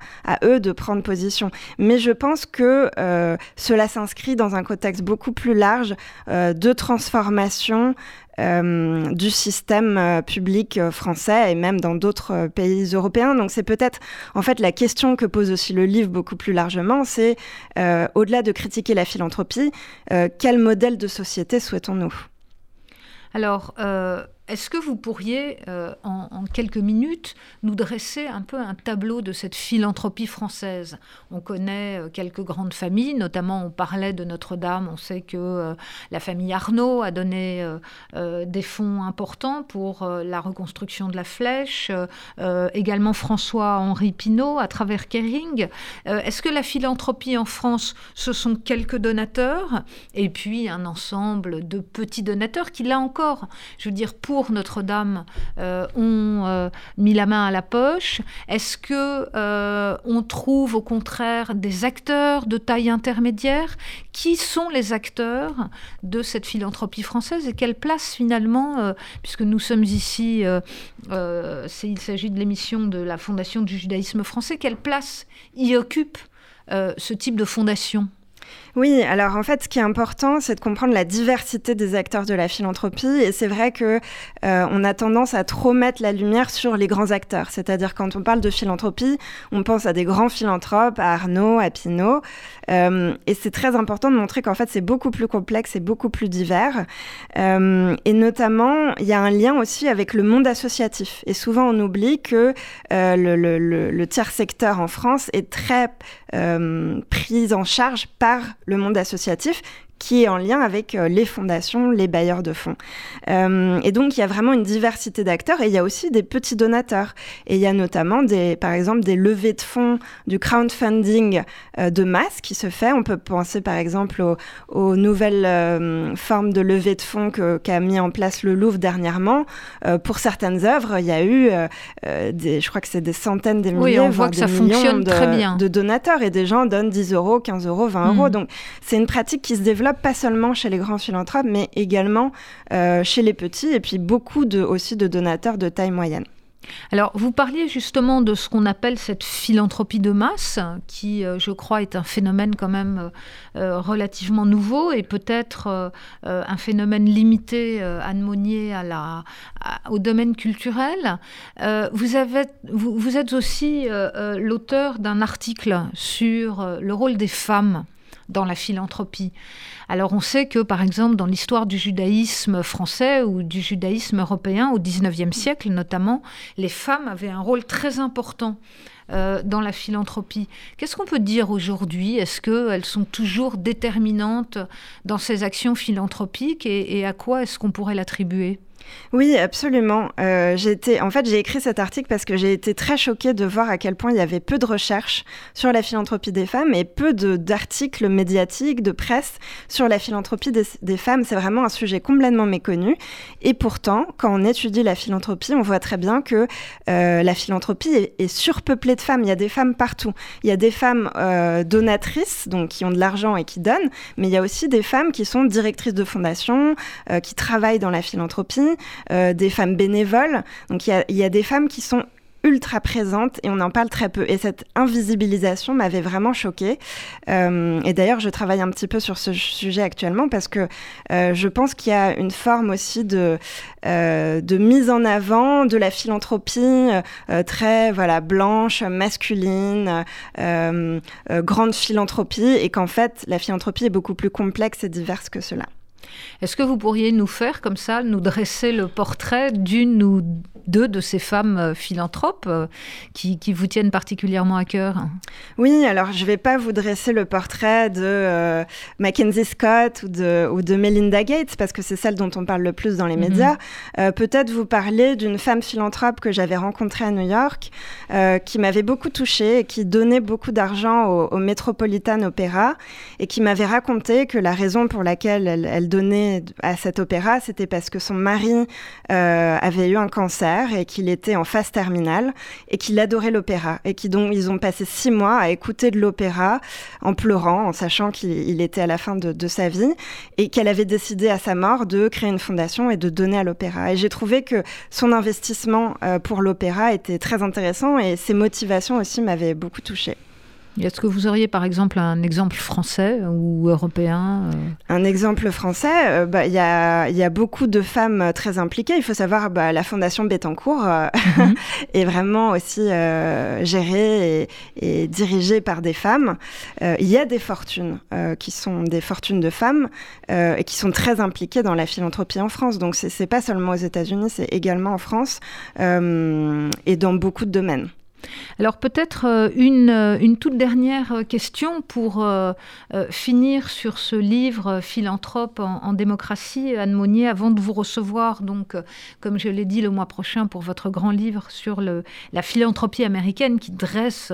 eux de prendre position. Mais je pense que euh, cela s'inscrit dans un contexte beaucoup plus large euh, de transformation euh, du système euh, public euh, français et même dans d'autres euh, pays européens. Donc c'est peut-être en fait la question que pose aussi le livre beaucoup plus largement, c'est euh, au-delà de critiquer la philanthropie, euh, quel modèle de société souhaitons-nous? Alors, euh, est-ce que vous pourriez, euh, en, quelques minutes, nous dresser un peu un tableau de cette philanthropie française? On connaît euh, quelques grandes familles, notamment on parlait de Notre-Dame, on sait que euh, la famille Arnaud a donné des fonds importants pour la reconstruction de la flèche, également François-Henri Pinault à travers Kering. Est-ce que la philanthropie en France, ce sont quelques donateurs? Et puis un ensemble de petits donateurs qui, là encore, je veux dire, pour Notre-Dame ont mis la main à la poche. Est-ce que on trouve au contraire des acteurs de taille intermédiaire? Qui sont les acteurs de cette philanthropie française et quelle place finalement, puisque nous sommes ici, il s'agit de l'émission de la Fondation du judaïsme français, quelle place y occupe ce type de fondation? Oui, alors en fait, ce qui est important, c'est de comprendre la diversité des acteurs de la philanthropie. Et c'est vrai que euh, on a tendance à trop mettre la lumière sur les grands acteurs. C'est-à-dire quand on parle de philanthropie, on pense à des grands philanthropes, à Arnaud, à Pinault. Euh, et c'est très important de montrer qu'en fait, c'est beaucoup plus complexe et beaucoup plus divers. Euh, et notamment, il y a un lien aussi avec le monde associatif. Et souvent, on oublie que le, tiers secteur en France est très pris en charge par le monde associatif qui est en lien avec euh, les fondations, les bailleurs de fonds. Euh, et donc, il y a vraiment une diversité d'acteurs et il y a aussi des petits donateurs. Et il y a notamment, des, par exemple, des levées de fonds, du crowdfunding euh, de masse qui se fait. On peut penser, par exemple, aux, nouvelles formes de levée de fonds qu'a mis en place le Louvre dernièrement. pour certaines œuvres, il y a eu, des, je crois que c'est des centaines, des milliers, oui, on voit que ça fonctionne de, très bien. de donateurs et des gens donnent 10 euros, 15 euros, 20 euros. Hmm. Donc, c'est une pratique qui se développe pas seulement chez les grands philanthropes, mais également euh, chez les petits, et puis beaucoup aussi de donateurs de taille moyenne. Alors, vous parliez justement de ce qu'on appelle cette philanthropie de masse, qui, euh, je crois, est un phénomène quand même euh, relativement nouveau et peut-être un phénomène limité, Anne Monnier, à la, au domaine culturel. vous êtes aussi l'auteur d'un article sur le rôle des femmes dans la philanthropie. Alors on sait que par exemple dans l'histoire du judaïsme français ou du judaïsme européen au XIXe siècle notamment, les femmes avaient un rôle très important euh, dans la philanthropie. Qu'est-ce qu'on peut dire aujourd'hui? Est-ce qu'elles sont toujours déterminantes dans ces actions philanthropiques et à quoi est-ce qu'on pourrait l'attribuer? Oui, absolument. Euh, en fait, j'ai écrit cet article parce que j'ai été très choquée de voir à quel point il y avait peu de recherches sur la philanthropie des femmes et peu d'articles médiatiques, de presse sur la philanthropie des, femmes. C'est vraiment un sujet complètement méconnu. Et pourtant, quand on étudie la philanthropie, on voit très bien que euh, la philanthropie est, surpeuplée de femmes. Il y a des femmes partout. Il y a des femmes euh, donatrices, donc qui ont de l'argent et qui donnent, mais il y a aussi des femmes qui sont directrices de fondations, qui travaillent dans la philanthropie euh, des femmes bénévoles. Donc il y a, des femmes qui sont ultra présentes et on en parle très peu. Et cette invisibilisation m'avait vraiment choquée. Euh, et d'ailleurs, je travaille un petit peu sur ce sujet actuellement parce que euh, je pense qu'il y a une forme aussi de, de mise en avant de la philanthropie très voilà blanche, masculine, grande philanthropie et qu'en fait, la philanthropie est beaucoup plus complexe et diverse que cela. Est-ce que vous pourriez nous faire comme ça, nous dresser le portrait d'une ou deux de ces femmes euh, philanthropes euh, qui, vous tiennent particulièrement à cœur? Oui, alors je ne vais pas vous dresser le portrait de euh, Mackenzie Scott ou de, ou de Melinda Gates, parce que c'est celle dont on parle le plus dans les mhm. médias. Peut-être vous parler d'une femme philanthrope que j'avais rencontrée à New York, qui m'avait beaucoup touchée et qui donnait beaucoup d'argent au, au, Metropolitan Opera, et qui m'avait raconté que la raison pour laquelle elle, elle donnait à cet opéra, c'était parce que son mari avait eu un cancer et qu'il était en phase terminale et qu'il adorait l'opéra et qui donc ils ont passé six mois à écouter de l'opéra en pleurant, en sachant qu'il était à la fin de, sa vie et qu'elle avait décidé à sa mort de créer une fondation et de donner à l'opéra. Et j'ai trouvé que son investissement euh, pour l'opéra était très intéressant et ses motivations aussi m'avaient beaucoup touchée. Est-ce que vous auriez par exemple un exemple français ou européen euh Un exemple français, euh, bah, il y, a, beaucoup de femmes très impliquées. Il faut savoir, bah, la Fondation Bettencourt euh, mhm. est vraiment aussi gérée et, dirigée par des femmes. Il y a des fortunes qui sont des fortunes de femmes et qui sont très impliquées dans la philanthropie en France. Donc c'est pas seulement aux États-Unis, c'est également en France et dans beaucoup de domaines. Alors peut-être euh, une, euh, une, toute dernière euh, question pour finir sur ce livre Philanthrope en, démocratie, Anne Monnier, avant de vous recevoir, donc, comme je l'ai dit le mois prochain, pour votre grand livre sur le, la philanthropie américaine qui dresse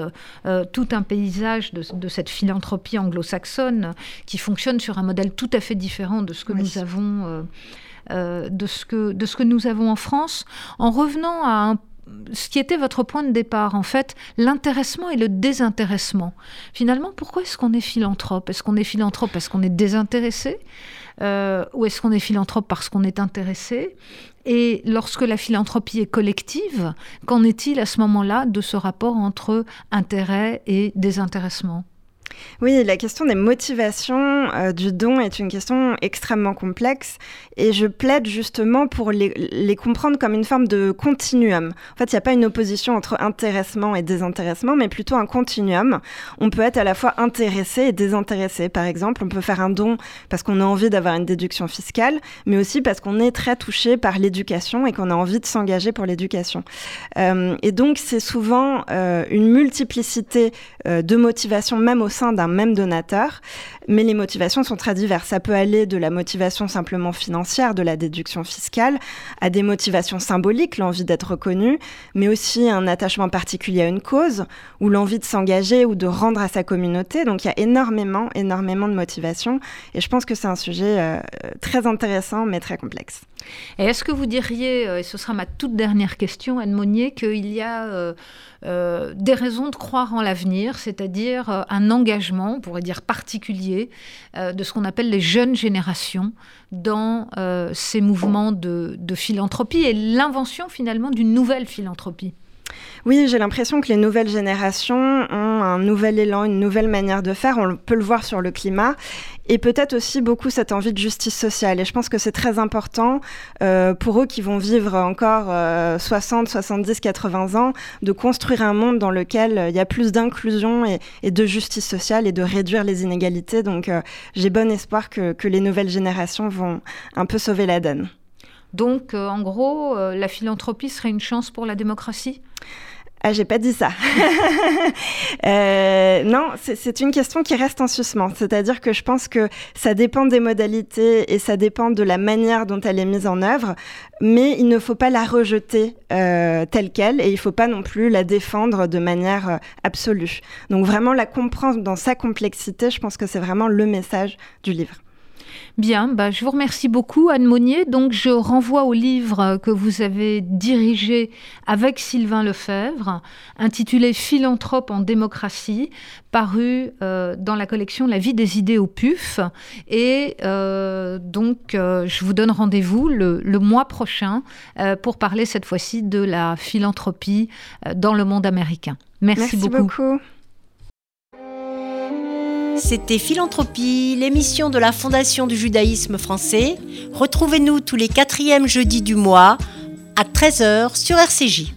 tout un paysage de, de cette philanthropie anglo-saxonne qui fonctionne sur un modèle tout à fait différent de ce que nous avons de, ce que, de ce que nous avons en France. En revenant à un ce qui était votre point de départ, en fait, l'intéressement et le désintéressement. Finalement, pourquoi est-ce qu'on est philanthrope? Est-ce qu'on est philanthrope parce qu'on est désintéressé euh, Ou est-ce qu'on est philanthrope parce qu'on est intéressé? Et lorsque la philanthropie est collective, qu'en est-il à ce moment-là de ce rapport entre intérêt et désintéressement? Oui, la question des motivations euh, du don est une question extrêmement complexe et je plaide justement pour les, comprendre comme une forme de continuum. En fait, il n'y a pas une opposition entre intéressement et désintéressement, mais plutôt un continuum. On peut être à la fois intéressé et désintéressé. Par exemple, on peut faire un don parce qu'on a envie d'avoir une déduction fiscale, mais aussi parce qu'on est très touché par l'éducation et qu'on a envie de s'engager pour l'éducation. Euh, et donc, c'est souvent euh, une multiplicité de motivations, même au sein d'un même donateur, mais les motivations sont très diverses. Ça peut aller de la motivation simplement financière, de la déduction fiscale, à des motivations symboliques, l'envie d'être reconnu, mais aussi un attachement particulier à une cause, ou l'envie de s'engager ou de rendre à sa communauté. Donc il y a énormément, énormément de motivations, et je pense que c'est un sujet euh, très intéressant, mais très complexe. Et est-ce que vous diriez, euh, et ce sera ma toute dernière question, Anne Monnier, qu'il y a euh, des raisons de croire en l'avenir, c'est-à-dire un engagement, on pourrait dire particulier, euh, de ce qu'on appelle les jeunes générations dans euh, ces mouvements de philanthropie et l'invention finalement d'une nouvelle philanthropie? Oui, j'ai l'impression que les nouvelles générations ont un nouvel élan, une nouvelle manière de faire. On peut le voir sur le climat et peut-être aussi beaucoup cette envie de justice sociale. Et je pense que c'est très important euh, pour eux qui vont vivre encore 60, 70, 80 ans, de construire un monde dans lequel euh, il y a plus d'inclusion et, de justice sociale et de réduire les inégalités. Donc euh, j'ai bon espoir que, que les nouvelles générations vont un peu sauver la donne. Donc, en gros, la philanthropie serait une chance pour la démocratie? Ah, j'ai pas dit ça. euh, non, c'est une question qui reste en suspens. C'est-à-dire que je pense que ça dépend des modalités et ça dépend de la manière dont elle est mise en œuvre, mais il ne faut pas la rejeter euh, telle qu'elle et il ne faut pas non plus la défendre de manière euh, absolue. Donc vraiment la comprendre dans sa complexité, je pense que c'est vraiment le message du livre. Bien, bah, je vous remercie beaucoup, Anne Monnier. Donc, je renvoie au livre que vous avez dirigé avec Sylvain Lefebvre, intitulé Philanthrope en démocratie, paru euh, dans la collection La vie des idées au PUF. Et euh, donc, euh, je vous donne rendez-vous le, mois prochain pour parler cette fois-ci de la philanthropie dans le monde américain. Merci, Merci beaucoup. C'était Philanthropie, l'émission de la Fondation du judaïsme français. Retrouvez-nous tous les quatrièmes jeudis du mois à 13h sur RCJ.